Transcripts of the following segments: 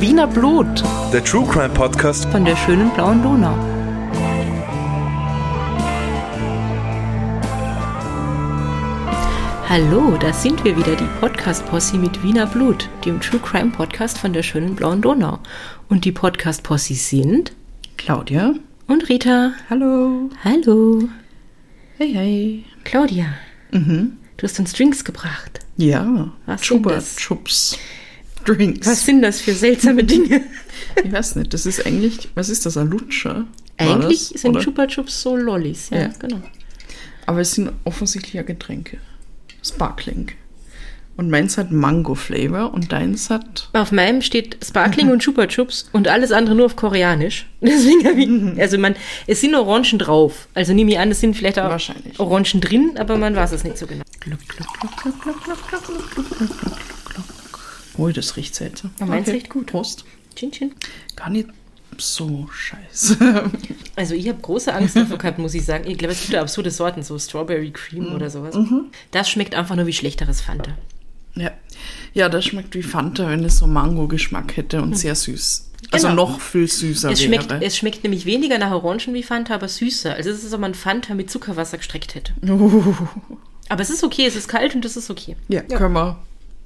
Wiener Blut Der True Crime Podcast. von der schönen blauen Donau. Hallo, da sind wir wieder, die Podcast-Posse mit Wiener Blut, dem True Crime Podcast von der schönen blauen Donau. Und die Podcast-Posse sind Claudia. und Rita. Hallo. Hallo. Hey, hey. Claudia, du hast uns Drinks gebracht. Ja. Was das? Chups. Drinks. Was sind das für seltsame Dinge? Ich weiß nicht, das ist eigentlich, was ist das, ein Lutscher? Eigentlich das, sind oder? Chupa Chups so Lollis, ja, Ja. genau. Aber es sind offensichtlich ja Getränke. Sparkling. Und meins hat Mango-Flavor und deins hat... Auf meinem steht Sparkling und Chupa Chups und alles andere nur auf Koreanisch. Deswegen ich, also man, es sind Orangen drauf. Also nehme ich an, es sind vielleicht auch Wahrscheinlich. Orangen drin, aber man weiß es nicht so genau. Oh, das riecht seltsam. Ja, meins riecht gut. Prost. Chin chin. Gar nicht so scheiße. Also ich habe große Angst davor gehabt, muss ich sagen. Ich glaube, es gibt da absurde Sorten, so Strawberry Cream oder sowas. Das schmeckt einfach nur wie schlechteres Fanta. ja. ja, das schmeckt wie Fanta, wenn es so Mango-Geschmack hätte und sehr süß. Also Genau. noch viel süßer Es wäre. schmeckt, es schmeckt nämlich weniger nach Orangen wie Fanta, aber süßer. Also es ist, als ob man Fanta mit Zuckerwasser gestreckt hätte. Aber es ist okay, es ist kalt und es ist okay. Ja, können wir,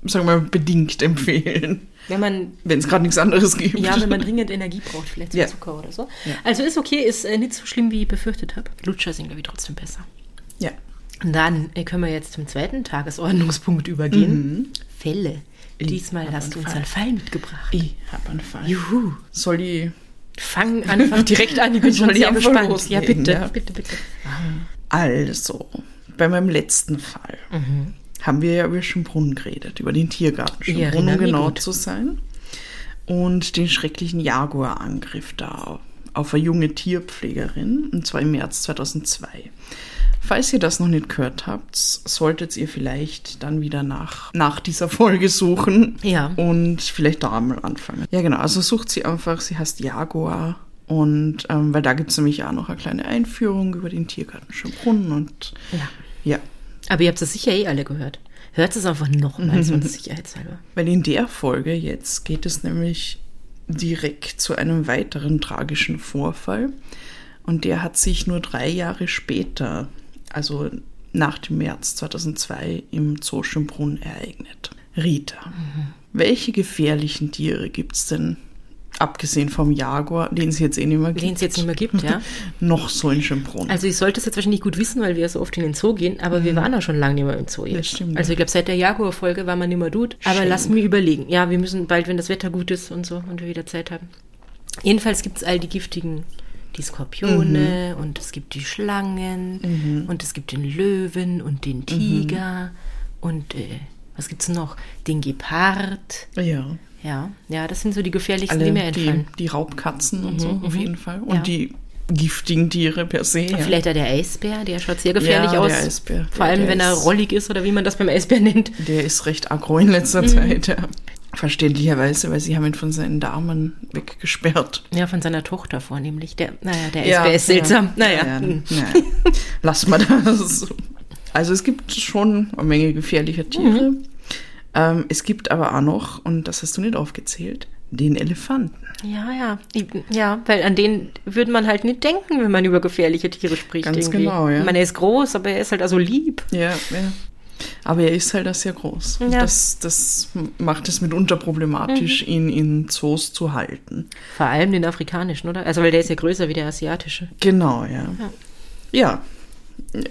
sagen wir, bedingt empfehlen. Wenn man Wenn es gerade nichts anderes gibt. Ja, wenn man dringend Energie braucht, vielleicht zum Ja. Zucker oder so. Ja. Also ist okay, ist äh, nicht so schlimm, wie ich befürchtet habe. Lutscher sind, glaube ich, trotzdem besser. Ja. Und dann äh, können wir jetzt zum zweiten Tagesordnungspunkt übergehen. Fälle. Diesmal hab hast du uns Fall. einen Fall mitgebracht. Ich hab einen Fall. Juhu. Soll ich. Fang einfach direkt an, ich bin schon ich sehr gespannt. Ja, bitte, ja? bitte, bitte. Also, bei meinem letzten Fall haben wir ja über Schönbrunn geredet, über den Tiergarten Schönbrunn, um genau gut. zu sein. Und den schrecklichen Jaguarangriff da auf eine junge Tierpflegerin, und zwar im März 2002. Falls ihr das noch nicht gehört habt, solltet ihr vielleicht dann wieder nach, nach dieser Folge suchen Ja. und vielleicht da mal anfangen. Ja, genau. Also sucht sie einfach, sie heißt Jaguar. Und ähm, weil da gibt es nämlich auch noch eine kleine Einführung über den Tiergarten Schönbrunn und Ja. ja. Aber ihr habt es sicher eh alle gehört. Hört es einfach nochmal, sonst sicherheitshalber. Weil in der Folge jetzt geht es nämlich direkt zu einem weiteren tragischen Vorfall. Und der hat sich nur drei Jahre später, also nach dem März 2002, im Zoo Schönbrunn ereignet. Rita, welche gefährlichen Tiere gibt es denn, abgesehen vom Jaguar, den es jetzt eh nicht mehr gibt, Den es jetzt nicht mehr gibt, ja. noch so in Schönbrunn? Also ich sollte es jetzt wahrscheinlich gut wissen, weil wir so oft in den Zoo gehen, aber wir waren ja schon lange nicht mehr im Zoo jetzt. stimmt, Also ich glaube, seit der Jaguar-Folge war man nicht mehr dort. Aber Schön. lass mich überlegen. Ja, wir müssen bald, wenn das Wetter gut ist und so und wir wieder Zeit haben. Jedenfalls gibt es all die giftigen, die Skorpione und es gibt die Schlangen und es gibt den Löwen und den Tiger und äh, was gibt's noch? Den Gepard. ja. Ja, ja, das sind so die gefährlichsten, die Alle mir die, einfallen. die Raubkatzen und so, auf jeden Fall. Und Ja. die giftigen Tiere per se. ja. Vielleicht auch der Eisbär, der schaut sehr gefährlich Ja, aus. der Eisbär. Vor Ja, allem, wenn er ist- rollig ist oder wie man das beim Eisbär nennt. Der ist recht aggro in letzter Zeit, ja. Verständlicherweise, weil sie haben ihn von seinen Damen weggesperrt. Ja, von seiner Tochter vornehmlich. Der, naja, der Eisbär ist seltsam. Ja, naja. ja, hm. ja. Lass mal das. Also es gibt schon eine Menge gefährlicher Tiere. Ähm, es gibt aber auch noch, und das hast du nicht aufgezählt, den Elefanten. ja, ja. Ja, weil an den würde man halt nicht denken, wenn man über gefährliche Tiere spricht. Ganz irgendwie. genau, ja. Ich meine, er ist groß, aber er ist halt also lieb. Ja, ja. Aber er ist halt auch sehr groß. Ja. Das, das macht es mitunter problematisch, ihn in Zoos zu halten. Vor allem den afrikanischen, oder? Also, weil der ist ja größer wie der asiatische. Genau, ja. Ja,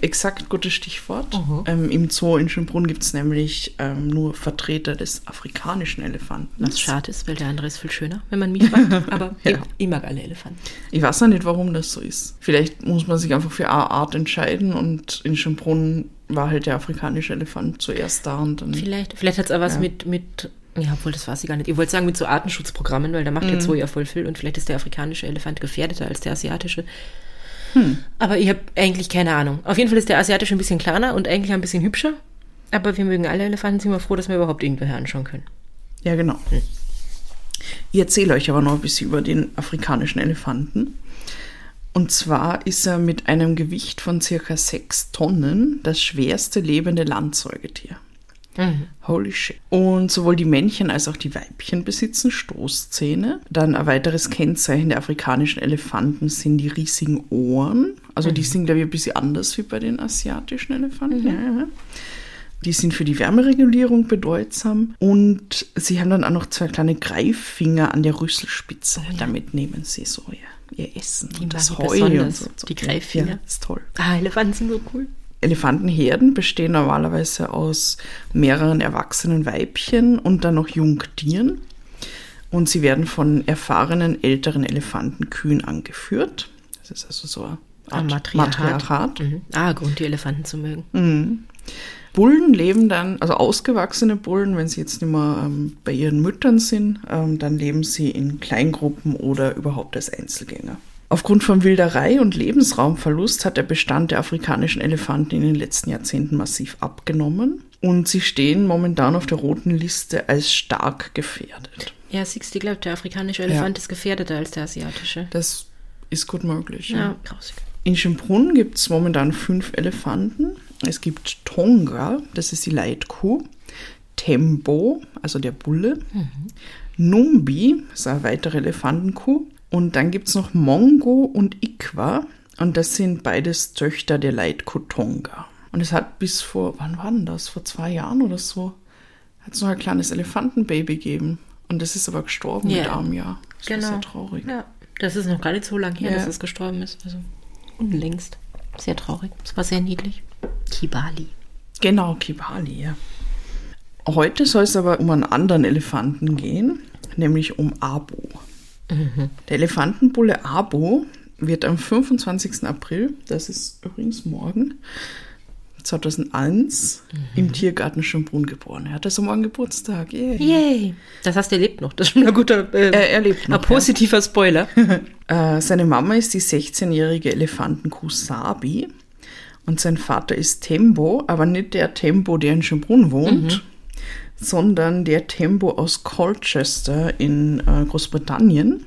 exakt gutes Stichwort. Ähm, Im Zoo in Schönbrunn gibt es nämlich ähm, nur Vertreter des afrikanischen Elefanten. Was schade ist, weil der andere ist viel schöner, wenn man mich fragt. Aber Ja. ich, ich mag alle Elefanten. Ich weiß noch nicht, warum das so ist. Vielleicht muss man sich einfach für eine Art entscheiden und in Schönbrunn war halt der afrikanische Elefant zuerst da und dann. Vielleicht, vielleicht hat es auch was Ja. mit, mit, ja, obwohl das weiß ich gar nicht. Ich wollte sagen mit so Artenschutzprogrammen, weil da macht Mhm. der Zoo ja voll viel und vielleicht ist der afrikanische Elefant gefährdeter als der asiatische. Hm. Aber ich habe eigentlich keine Ahnung. Auf jeden Fall ist der asiatische ein bisschen kleiner und eigentlich ein bisschen hübscher. Aber wir mögen alle Elefanten, sind wir froh, dass wir überhaupt irgendwer anschauen können. Ja, genau. Ich erzähle euch aber noch ein bisschen über den afrikanischen Elefanten. Und zwar ist er mit einem Gewicht von circa sechs Tonnen das schwerste lebende Landsäugetier. Holy shit. Und sowohl die Männchen als auch die Weibchen besitzen Stoßzähne. Dann ein weiteres Kennzeichen der afrikanischen Elefanten sind die riesigen Ohren. Also die sind, glaube ich, ein bisschen anders wie bei den asiatischen Elefanten. Ja, ja. Die sind für die Wärmeregulierung bedeutsam und sie haben dann auch noch zwei kleine Greiffinger an der Rüsselspitze. Damit nehmen sie so ihr, ihr Essen Die und das Heu und so. die Greiffinger. Ja, ist toll. Ah, Elefanten sind so cool. Elefantenherden bestehen normalerweise aus mehreren erwachsenen Weibchen und dann noch Jungtieren. Und sie werden von erfahrenen älteren Elefantenkühen angeführt. Das ist also so Ein Matriarchat. Matriarchat. Mhm. Ah, Grund, die Elefanten zu mögen. Bullen leben dann, also ausgewachsene Bullen, wenn sie jetzt nicht mehr ähm, bei ihren Müttern sind, ähm, dann leben sie in Kleingruppen oder überhaupt als Einzelgänger. Aufgrund von Wilderei und Lebensraumverlust hat der Bestand der afrikanischen Elefanten in den letzten Jahrzehnten massiv abgenommen und sie stehen momentan auf der roten Liste als stark gefährdet. Ja, ich glaube, der afrikanische Elefant ist gefährdeter als der asiatische. Das ist gut möglich. Ja, grausig. In Schönbrunn gibt es momentan fünf Elefanten. Es gibt Tonga, das ist die Leitkuh, Tembo, also der Bulle, Numbi, das ist eine weitere Elefantenkuh. Und dann gibt es noch Mongo und Ikwa. Und das sind beides Töchter der Leitkuh Tonga. Und es hat bis vor, wann war denn das? Vor zwei Jahren oder so, hat es noch ein kleines Elefantenbaby gegeben. Und das ist aber gestorben Ja. mit einem Jahr. Das Genau. ist sehr traurig. Ja, das ist noch gar nicht so lange her, Ja. dass es gestorben ist. Also unlängst. Sehr traurig. Es war sehr niedlich. Kibali. Genau, Kibali, ja. Heute soll es aber um einen anderen Elefanten gehen, nämlich um Der Elefantenbulle Abo wird am 25. April, das ist übrigens morgen, 2001, im Tiergarten Schönbrunn geboren. Er hat also morgen Geburtstag. Yay. Yay! Das heißt, er lebt noch. Das ist schon ein guter, äh, Er, er lebt noch. ein positiver Spoiler. ja. äh, seine Mama ist die 16-jährige Elefantenkuh Sabi und sein Vater ist Tembo, aber nicht der Tembo, der in Schönbrunn wohnt, sondern der Tembo aus Colchester in äh, Großbritannien.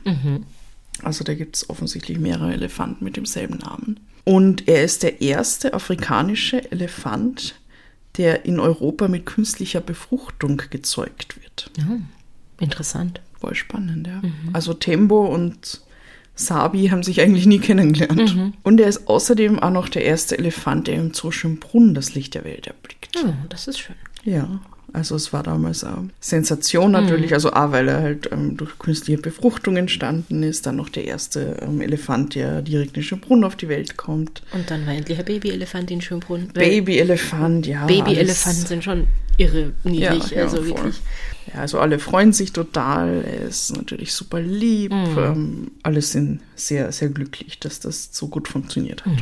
Also da gibt es offensichtlich mehrere Elefanten mit demselben Namen. Und er ist der erste afrikanische Elefant, der in Europa mit künstlicher Befruchtung gezeugt wird. Interessant. Voll spannend, ja. Also Tembo und Sabi haben sich eigentlich nie kennengelernt. Und er ist außerdem auch noch der erste Elefant, der im Zoo Schönbrunn das Licht der Welt erblickt. Oh, das ist schön. Ja, also es war damals eine Sensation natürlich, also auch weil er halt ähm, durch künstliche Befruchtung entstanden ist, dann noch der erste ähm, Elefant, der direkt in Schönbrunn auf die Welt kommt. Und dann war endlich ein Babyelefant in Schönbrunn. Babyelefant, ja. Babyelefanten sind schon irre niedlich. Ja, ja, also voll. wirklich. Ja, also alle freuen sich total. Er ist natürlich super lieb. Ähm, alle sind sehr, sehr glücklich, dass das so gut funktioniert hat.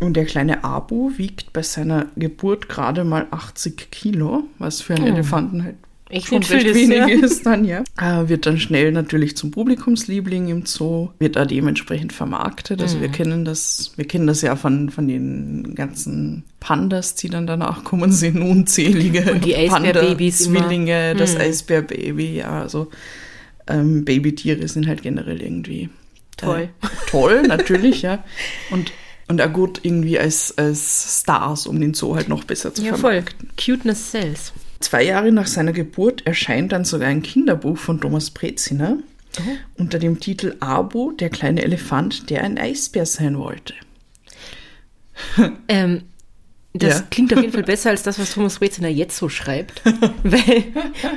Und der kleine Abu wiegt bei seiner Geburt gerade mal 80 Kilo, was für einen Elefanten halt Echt schon recht ist, wenig ja. ist dann, ja. Äh, wird dann schnell natürlich zum Publikumsliebling im Zoo, wird da dementsprechend vermarktet. Also Mhm. wir kennen das, wir kennen das ja von, von den ganzen Pandas, die dann danach kommen, sind unzählige Und die Eisbärbabys. Zwillinge, das Mhm. Eisbärbaby, ja, also ähm, Babytiere sind halt generell irgendwie Toll. Äh, toll, natürlich, ja. Und, und auch gut irgendwie als, als Stars, um den Zoo halt noch besser zu Ja, vermarkten. voll. Cuteness sells. Zwei Jahre nach seiner Geburt erscheint dann sogar ein Kinderbuch von Thomas Breziner unter dem Titel Abo, der kleine Elefant, der ein Eisbär sein wollte. Ähm, das Ja. klingt auf jeden Fall besser als das, was Thomas Reziner jetzt so schreibt. Weil,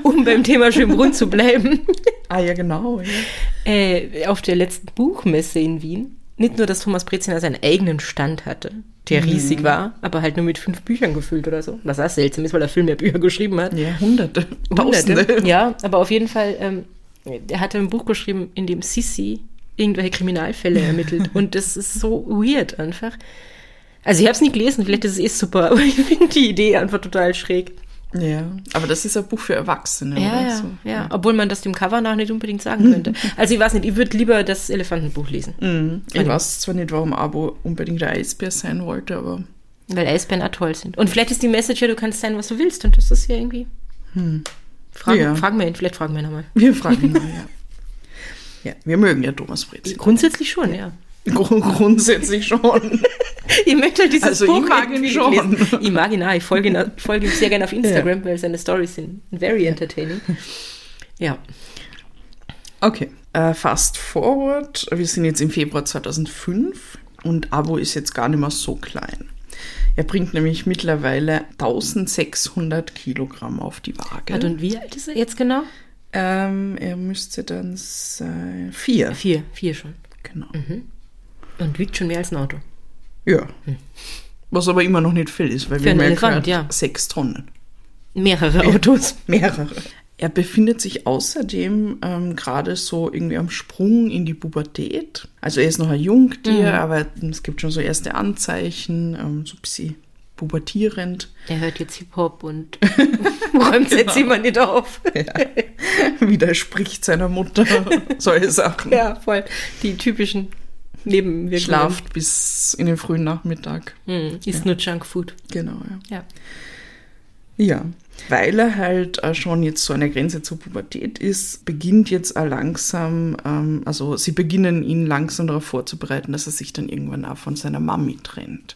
um beim Thema Schönbrunn zu bleiben, Ah ja, genau. Ja. äh, auf der letzten Buchmesse in Wien, nicht nur, dass Thomas Breziner seinen eigenen Stand hatte, der riesig war, aber halt nur mit fünf Büchern gefüllt oder so. Was auch seltsam ist, weil er viel mehr Bücher geschrieben hat. ja, Hunderte, Hunderte. Tausende. Ja, aber auf jeden Fall, ähm, er hatte ein Buch geschrieben, in dem Sissi irgendwelche Kriminalfälle ermittelt. Und das ist so weird einfach. Also ich habe es nie gelesen, vielleicht ist es eh super, aber ich finde die Idee einfach total schräg. Ja, aber das ist ein Buch für Erwachsene. Ja, oder ja, so. ja. Obwohl man das dem Cover nach nicht unbedingt sagen könnte. Also ich weiß nicht, ich würde lieber das Elefantenbuch lesen. Mhm. Ich weiß zwar nicht, warum Abo unbedingt der Eisbär sein wollte, aber Weil Eisbären auch toll sind. Und vielleicht ist die Message ja, du kannst sein, was du willst. Und das ist ja irgendwie... Fragen, Ja. fragen wir ihn, vielleicht fragen wir ihn nochmal. wir fragen mal, ja. Ja, wir mögen ja Thomas Breziner. Grundsätzlich schon, ja. Grundsätzlich schon. ich möchte halt dieses Also Buch irgendwie schon. lesen. Ich mag ihn auch. Ich folge, ihn, folge ihm sehr gerne auf Instagram, weil seine Stories sind very entertaining. Ja. Okay. Äh, fast forward. Wir sind jetzt im Februar 2005 und Abo ist jetzt gar nicht mehr so klein. Er bringt nämlich mittlerweile 1600 Kilogramm auf die Waage. Warte, und wie alt ist er jetzt genau? Ähm, er müsste dann sein. Vier. Vier. Vier schon. Genau. Und wiegt schon mehr als ein Auto. Ja. Was aber immer noch nicht viel ist, weil Für wir einen ja Elefant, ja. sechs Tonnen. Mehrere Autos. Mehrere. Er befindet sich außerdem ähm, gerade so irgendwie am Sprung in die Pubertät. Also er ist noch ein Jungtier, Mhm. aber es gibt schon so erste Anzeichen, ähm, so ein bisschen pubertierend. Er hört jetzt Hip-Hop und räumt sein Zimmer nicht auf. Widerspricht seiner Mutter, solche Sachen. Ja, voll. Die typischen Nebenwirkungen. Schlaft bis in den frühen Nachmittag. Hm, isst nur Junkfood. Genau, ja. Ja. Ja, weil er halt schon jetzt so eine Grenze zur Pubertät ist, beginnt jetzt auch langsam, ähm, also sie beginnen ihn langsam darauf vorzubereiten, dass er sich dann irgendwann auch von seiner Mami trennt.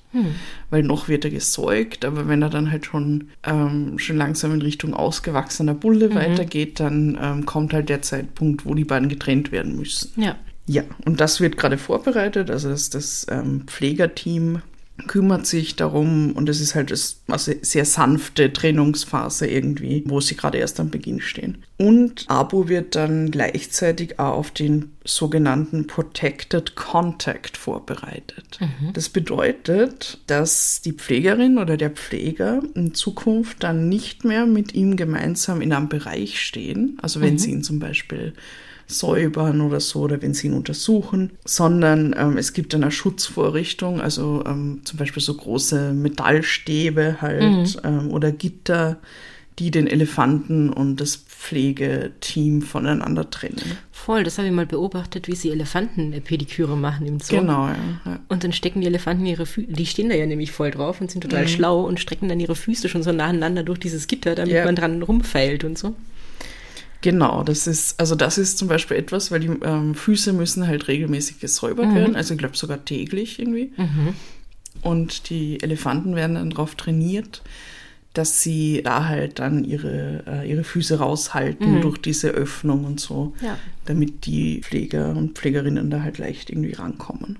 Weil noch wird er gesäugt, aber wenn er dann halt schon, ähm, schon langsam in Richtung ausgewachsener Bulle weitergeht, dann ähm, kommt halt der Zeitpunkt, wo die beiden getrennt werden müssen. Ja. Ja, und das wird gerade vorbereitet. Also das, das ähm, Pflegerteam kümmert sich darum und es ist halt das, also sehr sanfte Trennungsphase irgendwie, wo sie gerade erst am Beginn stehen. Und Abu wird dann gleichzeitig auch auf den sogenannten Protected Contact vorbereitet. Das bedeutet, dass die Pflegerin oder der Pfleger in Zukunft dann nicht mehr mit ihm gemeinsam in einem Bereich stehen. Also wenn sie ihn zum Beispiel säubern oder so oder wenn sie ihn untersuchen, sondern ähm, es gibt eine Schutzvorrichtung, also ähm, zum Beispiel so große Metallstäbe halt ähm, oder Gitter, die den Elefanten und das Pflegeteam voneinander trennen. Voll, das habe ich mal beobachtet, wie sie Elefanten-Pediküre machen im Zoo. Genau, ja. ja. Und dann stecken die Elefanten ihre Füße, die stehen da ja nämlich voll drauf und sind total Mhm. schlau und strecken dann ihre Füße schon so nacheinander durch dieses Gitter, damit Ja. man dran rumfeilt und so. Genau, das ist, also das ist zum Beispiel etwas, weil die ähm, Füße müssen halt regelmäßig gesäubert werden, also ich glaube sogar täglich irgendwie. Und die Elefanten werden dann darauf trainiert, dass sie da halt dann ihre, äh, ihre Füße raushalten durch diese Öffnung und so, Ja. damit die Pfleger und Pflegerinnen da halt leicht irgendwie rankommen.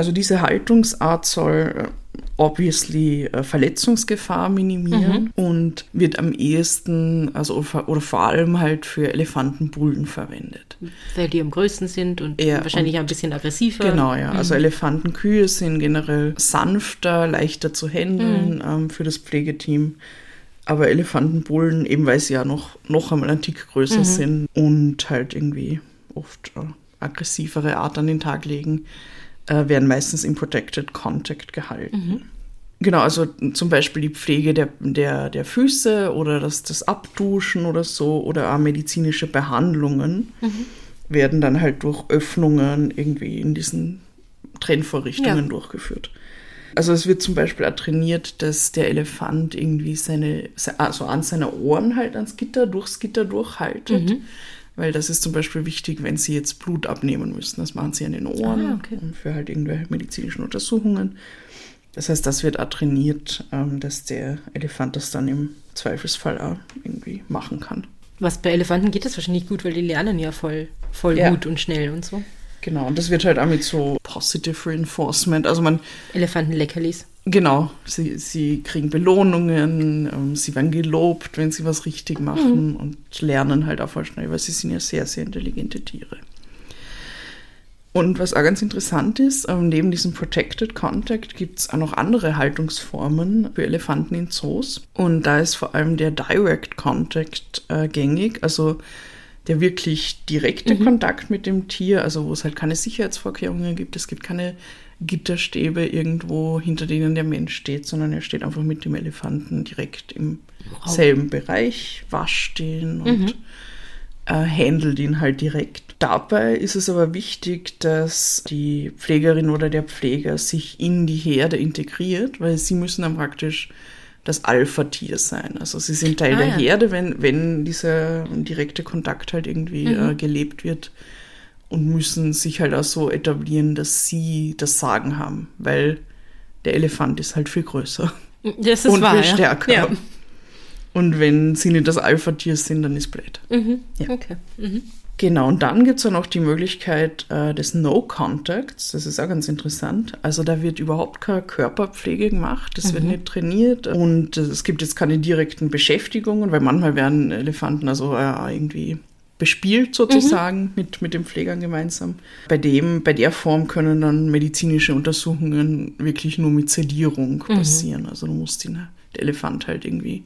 Also diese Haltungsart soll äh, obviously äh, Verletzungsgefahr minimieren und wird am ehesten, also oder, vor allem halt für Elefantenbullen verwendet. Weil die am größten sind und Ja, wahrscheinlich und- ein bisschen aggressiver. Genau, ja. Also Elefantenkühe sind generell sanfter, leichter zu handeln ähm, für das Pflegeteam. Aber Elefantenbullen, eben weil sie ja noch, noch einmal ein Tick größer sind und halt irgendwie oft äh, aggressivere Art an den Tag legen, äh, werden meistens im Protected Contact gehalten. Genau, also zum Beispiel die Pflege der, der, der Füße oder das, das Abduschen oder so oder auch medizinische Behandlungen werden dann halt durch Öffnungen irgendwie in diesen Trennvorrichtungen Ja. durchgeführt. Also es wird zum Beispiel auch trainiert, dass der Elefant irgendwie seine, se- also an seine Ohren halt ans Gitter, durchs Gitter durchhaltet. Weil das ist zum Beispiel wichtig, wenn sie jetzt Blut abnehmen müssen. Das machen sie an den Ohren Ah, okay. für halt irgendwelche medizinischen Untersuchungen. Das heißt, das wird auch trainiert, ähm, dass der Elefant das dann im Zweifelsfall auch irgendwie machen kann. Was bei Elefanten geht das wahrscheinlich gut, weil die lernen ja voll, voll Ja. gut und schnell und so. Genau, und das wird halt auch mit so Positive Reinforcement. Also man, Elefantenleckerlis. Genau, sie, sie kriegen Belohnungen, ähm, sie werden gelobt, wenn sie was richtig machen und lernen halt auch voll schnell, weil sie sind ja sehr, sehr intelligente Tiere. Und was auch ganz interessant ist, ähm, neben diesem Protected Contact gibt es auch noch andere Haltungsformen für Elefanten in Zoos. Und da ist vor allem der Direct Contact äh, gängig, also der wirklich direkte Kontakt mit dem Tier, also wo es halt keine Sicherheitsvorkehrungen gibt. Es gibt keine Gitterstäbe irgendwo, hinter denen der Mensch steht, sondern er steht einfach mit dem Elefanten direkt im selben Bereich, wascht ihn und äh, handelt ihn halt direkt. Dabei ist es aber wichtig, dass die Pflegerin oder der Pfleger sich in die Herde integriert, weil sie müssen dann praktisch das Alpha-Tier sein. Also sie sind Teil Ah, der ja. Herde, wenn, wenn dieser direkte Kontakt halt irgendwie äh, gelebt wird. Und müssen sich halt auch so etablieren, dass sie das Sagen haben, weil der Elefant ist halt viel größer Das ist und wahr, viel stärker. Ja. Und wenn sie nicht das Alpha-Tier sind, dann ist blöd. Mhm. Ja. Okay. Mhm. Genau, und dann gibt es ja noch die Möglichkeit äh, des No-Contacts. Das ist auch ganz interessant. Also da wird überhaupt keine Körperpflege gemacht, das wird nicht trainiert und es gibt jetzt keine direkten Beschäftigungen, weil manchmal werden Elefanten also äh, irgendwie bespielt sozusagen mit, mit den Pflegern gemeinsam. Bei dem, bei der Form können dann medizinische Untersuchungen wirklich nur mit Sedierung passieren. Also du musst den, der Elefant halt irgendwie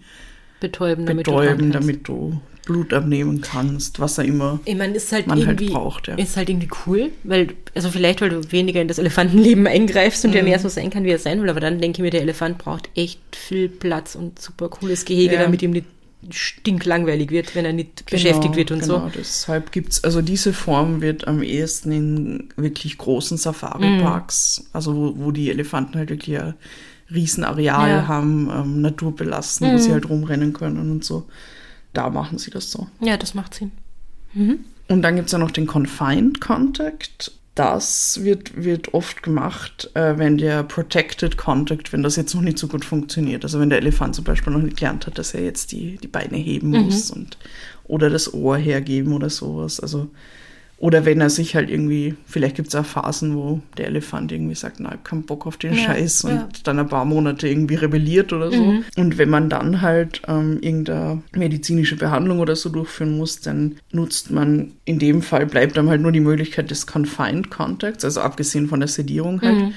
Betäuben, damit betäuben, du damit du Blut abnehmen kannst, was er immer. Ich meine, ist halt man halt irgendwie braucht, ja. ist halt irgendwie cool, weil also vielleicht weil du weniger in das Elefantenleben eingreifst und Mhm. der mehr so sein kann, wie er sein will, aber dann denke ich mir, der Elefant braucht echt viel Platz und super cooles Gehege, Ja. damit ihm nicht stinklangweilig wird, wenn er nicht beschäftigt wird und genau, so. deshalb gibt's also diese Form wird am ehesten in wirklich großen Safari-Parks, Mhm. also wo, wo die Elefanten halt wirklich ein Riesenareal Ja. Mhm. haben, ähm, naturbelassen, wo sie halt rumrennen können und so. Da machen sie das so. Ja, das macht Sinn. Und dann gibt's ja noch den Confined Contact. Das wird, wird oft gemacht, äh, wenn der Protected Contact, wenn das jetzt noch nicht so gut funktioniert. Also wenn der Elefant zum Beispiel noch nicht gelernt hat, dass er jetzt die, die Beine heben muss und oder das Ohr hergeben oder sowas. Also oder wenn er sich halt irgendwie, vielleicht gibt es auch Phasen, wo der Elefant irgendwie sagt, na, ich hab keinen Bock auf den Ja, Scheiß und ja. dann ein paar Monate irgendwie rebelliert oder so. Und wenn man dann halt ähm, irgendeine medizinische Behandlung oder so durchführen muss, dann nutzt man, in dem Fall bleibt einem halt nur die Möglichkeit des Confined Contacts, also abgesehen von der Sedierung halt.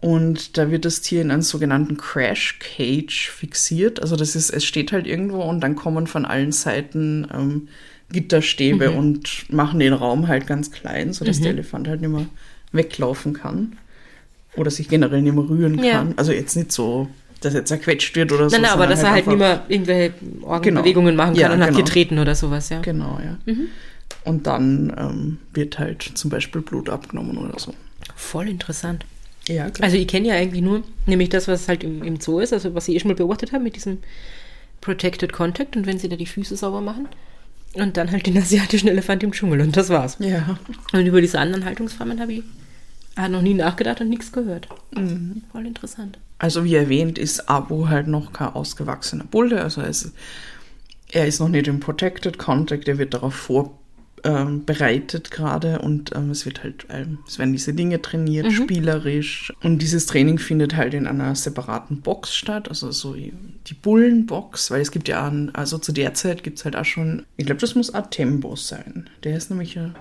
Und da wird das Tier in einen sogenannten Crash Cage fixiert. Also das ist, es steht halt irgendwo und dann kommen von allen Seiten ähm, Gitterstäbe und machen den Raum halt ganz klein, sodass der Elefant halt nicht mehr weglaufen kann. Oder sich generell nicht mehr rühren Ja. kann. Also jetzt nicht so, dass er zerquetscht wird oder so. Nein, nein, aber dass er halt einfach- nicht mehr irgendwelche Organbewegungen machen kann Ja, und hat genau. getreten oder sowas, ja. Genau, ja. Und dann ähm, wird halt zum Beispiel Blut abgenommen oder so. Voll interessant. Ja, klar. Also ich kenne ja eigentlich nur, nämlich das, was halt im, im Zoo ist, also was ich eh schon mal beobachtet habe mit diesem Protected Contact und wenn sie da die Füße sauber machen. Und dann halt den asiatischen Elefant im Dschungel und das war's. ja. Und über diese anderen Haltungsformen habe ich ah, noch nie nachgedacht und nichts gehört. Mhm. Voll interessant. Also wie erwähnt ist Abu halt noch kein ausgewachsener Bulle. Also er ist, er ist noch nicht im Protected Contact, er wird darauf vorbereitet gerade und ähm, es wird halt, ähm, es werden diese Dinge trainiert, spielerisch. Und dieses Training findet halt in einer separaten Box statt, also so die Bullenbox, weil es gibt ja, einen, also zu der Zeit gibt es halt auch schon, ich glaube, das muss Atembo sein. Der ist nämlich, ja-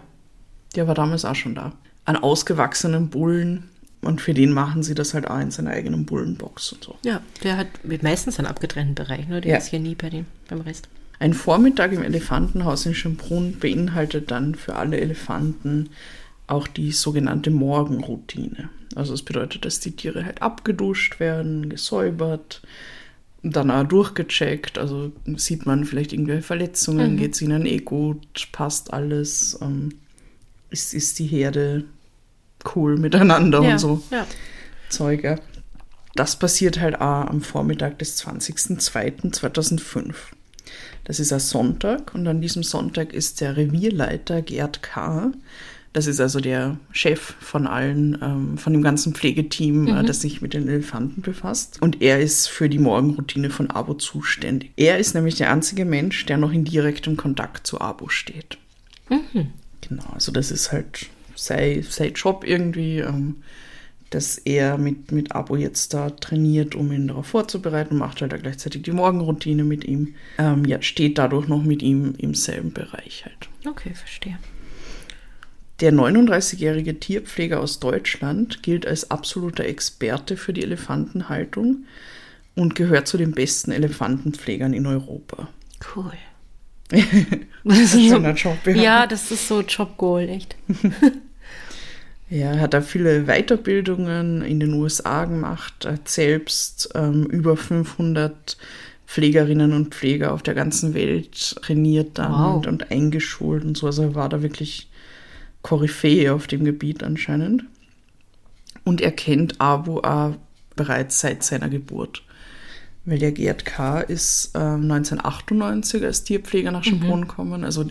der war damals auch schon da. An ausgewachsenen Bullen. Und für den machen sie das halt auch in seiner eigenen Bullenbox und so. Ja, der hat meistens einen abgetrennten Bereich, ne? Der Ja. ist hier nie bei dem, beim Rest. Ein Vormittag im Elefantenhaus in Schönbrunn beinhaltet dann für alle Elefanten auch die sogenannte Morgenroutine. Also das bedeutet, dass die Tiere halt abgeduscht werden, gesäubert, dann auch durchgecheckt. Also sieht man vielleicht irgendwelche Verletzungen, geht es ihnen eh gut, passt alles, ähm, ist, ist die Herde cool miteinander ja, und so. Ja. Zeuge. Das passiert halt auch am Vormittag des 20.02.2005. Das ist ein Sonntag und an diesem Sonntag ist der Revierleiter Gerd K., das ist also der Chef von allen, ähm, von dem ganzen Pflegeteam, äh, das sich mit den Elefanten befasst. Und er ist für die Morgenroutine von Abo zuständig. Er ist nämlich der einzige Mensch, der noch in direktem Kontakt zu Abo steht. Genau, also das ist halt sein, sein Job irgendwie, ähm, dass er mit, mit Abo jetzt da trainiert, um ihn darauf vorzubereiten, macht halt da gleichzeitig die Morgenroutine mit ihm. Ähm, ja, steht dadurch noch mit ihm im selben Bereich halt. Okay, verstehe. Der 39-jährige Tierpfleger aus Deutschland gilt als absoluter Experte für die Elefantenhaltung und gehört zu den besten Elefantenpflegern in Europa. Cool. Das ist so, Schöner Job, ja. ja, das ist so Jobgoal, echt. Ja, er hat da viele Weiterbildungen in den USA gemacht, hat selbst ähm, über 500 Pflegerinnen und Pfleger auf der ganzen Welt trainiert dann Wow. und, und eingeschult und so. Also er war da wirklich Koryphäe auf dem Gebiet anscheinend. Und er kennt Abu auch bereits seit seiner Geburt. Weil der Gerd K. ist äh, 1998 als Tierpfleger nach Schönbrunn gekommen. Also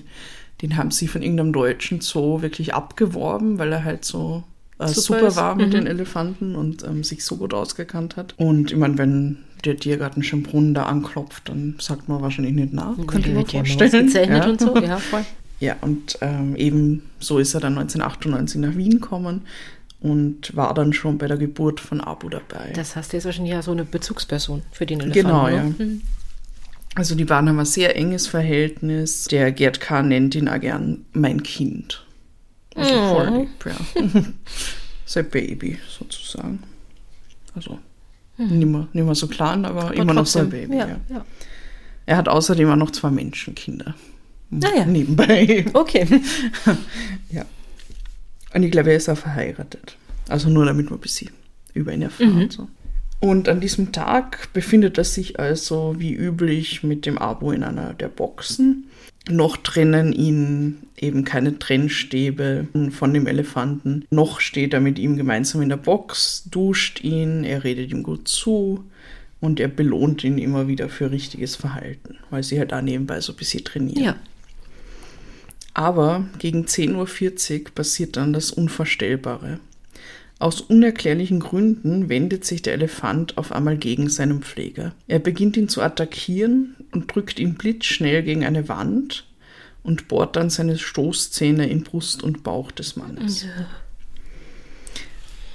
den haben sie von irgendeinem deutschen Zoo wirklich abgeworben, weil er halt so äh, Super super, war mit Mhm. den Elefanten und ähm, sich so gut ausgekannt hat. Und ich meine, wenn der Tiergarten Schönbrunn da anklopft, dann sagt man wahrscheinlich nicht nach. Könnte immer vorstellen. ausgezeichnet Ja. und so. Ja, voll. Ja, und ähm, eben so ist er dann 1998 nach Wien gekommen und war dann schon bei der Geburt von Abu dabei. Das heißt, der ist wahrscheinlich ja so eine Bezugsperson für den Elefanten. Genau, oder? ja. Mhm. Also die beiden haben ein sehr enges Verhältnis. Der Gerd K. nennt ihn auch gern mein Kind. Also Oh. voll lieb, ja. Sein Baby sozusagen. Also nicht, mehr, nicht mehr so klein, aber. Aber immer noch sein trotzdem, Baby. Ja, Ja. ja. Er hat außerdem auch noch zwei Menschenkinder. Ah ja. Nebenbei. Okay. Ja. Und ich glaube, er ist auch verheiratet. Also nur damit man ein bisschen über ihn erfahren. Mhm. So. Und an diesem Tag befindet er sich also wie üblich mit dem Abo in einer der Boxen. Noch trennen ihn eben keine Trennstäbe von dem Elefanten. Noch steht er mit ihm gemeinsam in der Box, duscht ihn, er redet ihm gut zu und er belohnt ihn immer wieder für richtiges Verhalten, weil sie halt auch nebenbei so ein bisschen trainieren. Ja. Aber gegen 10.40 Uhr passiert dann das Unvorstellbare. Aus unerklärlichen Gründen wendet sich der Elefant auf einmal gegen seinen Pfleger. Er beginnt ihn zu attackieren und drückt ihn blitzschnell gegen eine Wand und bohrt dann seine Stoßzähne in Brust und Bauch des Mannes.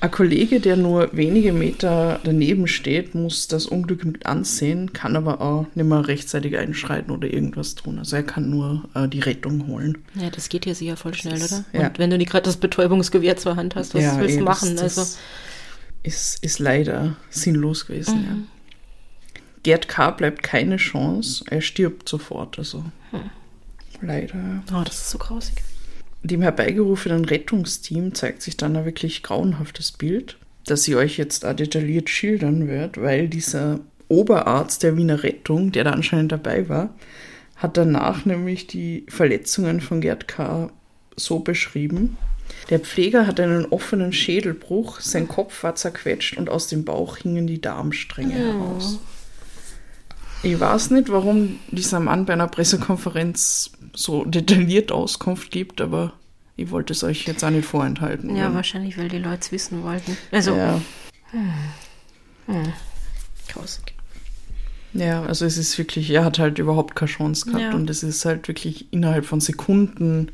Ein Kollege, der nur wenige Meter daneben steht, muss das Unglück mit ansehen, kann aber auch nicht mehr rechtzeitig einschreiten oder irgendwas tun. Also er kann nur äh, die Rettung holen. Ja, das geht ja sicher voll schnell, Das oder? ist- ja. Und wenn du nicht gerade das Betäubungsgewehr zur Hand hast, was willst du machen? Das, also, ist, ist leider sinnlos gewesen. Mhm. Ja. Gerd K. bleibt keine Chance. Er stirbt sofort. Also Hm. leider. oh, das ist so grausig. Dem herbeigerufenen Rettungsteam zeigt sich dann ein wirklich grauenhaftes Bild, das ich euch jetzt auch detailliert schildern werde, weil dieser Oberarzt der Wiener Rettung, der da anscheinend dabei war, hat danach nämlich die Verletzungen von Gerd K. so beschrieben. Der Pfleger hat einen offenen Schädelbruch, sein Kopf war zerquetscht und aus dem Bauch hingen die Darmstränge heraus. Ich weiß nicht, warum dieser Mann bei einer Pressekonferenz so detailliert Auskunft gibt, aber ich wollte es euch jetzt auch nicht vorenthalten. Ja, wahrscheinlich, weil die Leute es wissen wollten. Also, ja, grausig. ja, also es ist wirklich, er hat halt überhaupt keine Chance gehabt Ja. und es ist halt wirklich innerhalb von Sekunden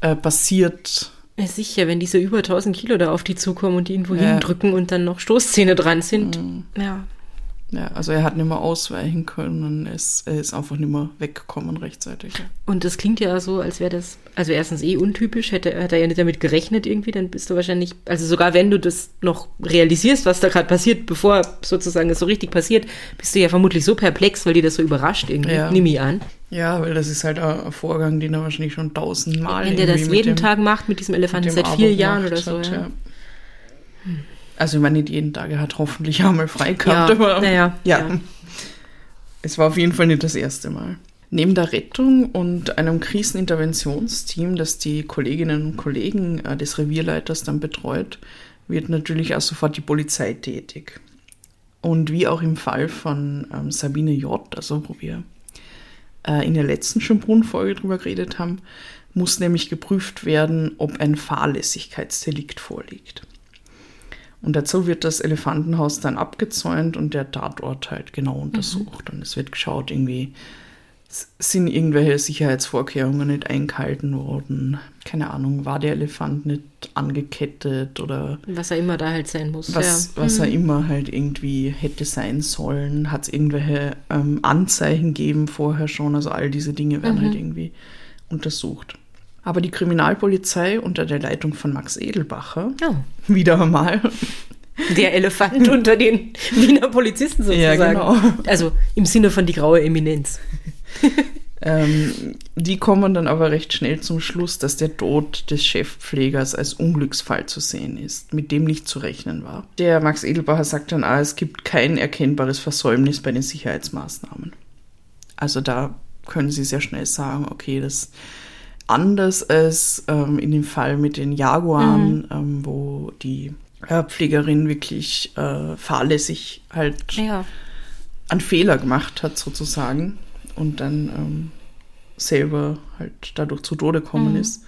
äh, passiert. Ja, sicher, wenn diese über 1000 Kilo da auf die zukommen und die irgendwo Ja. hindrücken und dann noch Stoßzähne dran sind. Ja. Ja, also er hat nicht mehr ausweichen können, er ist, er ist einfach nicht mehr weggekommen rechtzeitig. Ja. Und das klingt ja so, als wäre das, also erstens eh untypisch, hätte, hat er ja nicht damit gerechnet irgendwie, dann bist du wahrscheinlich, also sogar wenn du das noch realisierst, was da gerade passiert, bevor sozusagen es so richtig passiert, bist du ja vermutlich so perplex, weil dir das so überrascht irgendwie, Ja. nimm ich an. Ja, weil das ist halt ein Vorgang, den er wahrscheinlich schon tausendmal wenn der das jeden dem- Tag macht mit diesem Elefanten seit vier Jahren oder so. hat, ja. Also ich meine nicht jeden Tag, er hat hoffentlich auch mal frei gehabt, Ja, aber naja, ja. ja. Es war auf jeden Fall nicht das erste Mal. Neben der Rettung und einem Kriseninterventionsteam, das die Kolleginnen und Kollegen äh, des Revierleiters dann betreut, wird natürlich auch sofort die Polizei tätig. Und wie auch im Fall von ähm, Sabine J., also wo wir äh, in der letzten Schönbrunn-Folge drüber geredet haben, muss nämlich geprüft werden, ob ein Fahrlässigkeitsdelikt vorliegt. Und dazu wird das Elefantenhaus dann abgezäunt und der Tatort halt genau untersucht. Und es wird geschaut, irgendwie sind irgendwelche Sicherheitsvorkehrungen nicht eingehalten worden. Keine Ahnung, war der Elefant nicht angekettet oder Was er immer da halt sein muss. was, ja. was er immer halt irgendwie hätte sein sollen. Hat es irgendwelche ähm, Anzeichen gegeben vorher schon? Also all diese Dinge werden halt irgendwie untersucht. Aber die Kriminalpolizei unter der Leitung von Max Edelbacher, Oh, wieder einmal, der Elefant unter den Wiener Polizisten sozusagen. Ja, genau. Also im Sinne von die graue Eminenz. Ähm, die kommen dann aber recht schnell zum Schluss, dass der Tod des Chefpflegers als Unglücksfall zu sehen ist, mit dem nicht zu rechnen war. Der Max Edelbacher sagt dann, ah, es gibt kein erkennbares Versäumnis bei den Sicherheitsmaßnahmen. Also da können sie sehr schnell sagen, okay, das anders als ähm, in dem Fall mit den Jaguaren, ähm, wo die Pflegerin wirklich äh, fahrlässig halt Ja. einen Fehler gemacht hat sozusagen und dann ähm, selber halt dadurch zu Tode gekommen Mhm. ist,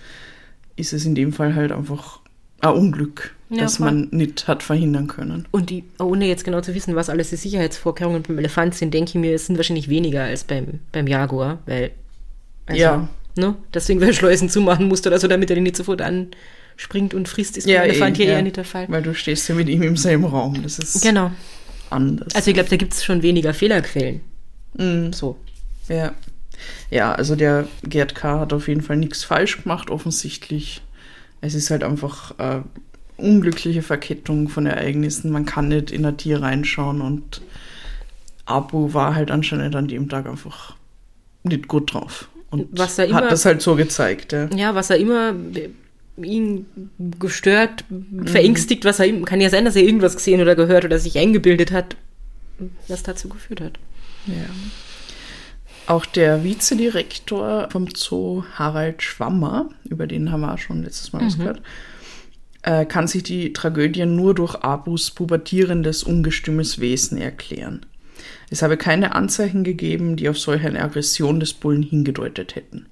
ist es in dem Fall halt einfach ein Unglück, Ja, das man nicht hat verhindern können. Und die, ohne jetzt genau zu wissen, was alles die Sicherheitsvorkehrungen beim Elefant sind, denke ich mir, es sind wahrscheinlich weniger als beim, beim Jaguar, weil. also, Ja. Ne, deswegen, weil Schleusen zumachen musst oder so, damit er den nicht sofort anspringt und frisst, ist beim Elefant hier eher nicht der Fall. Weil du stehst ja mit ihm im selben Raum. Das ist Genau. anders. Also ich glaube, da gibt es schon weniger Fehlerquellen. Mhm. So. Ja. Ja, also der Gerd K. hat auf jeden Fall nichts falsch gemacht, offensichtlich. Es ist halt einfach äh, unglückliche Verkettung von Ereignissen. Man kann nicht in ein Tier reinschauen und Abu war halt anscheinend an dem Tag einfach nicht gut drauf. Und Was er immer- hat das halt so gezeigt, ja. Ja, was er immer ihn gestört, verängstigt, was er ihm, kann ja sein, dass er irgendwas gesehen oder gehört oder sich eingebildet hat, was dazu geführt hat. Ja. Auch der Vizedirektor vom Zoo, Harald Schwammer, über den haben wir auch schon letztes Mal was gehört, äh, kann sich die Tragödie nur durch Abus pubertierendes, ungestümes Wesen erklären. Es habe keine Anzeichen gegeben, die auf solch eine Aggression des Bullen hingedeutet hätten.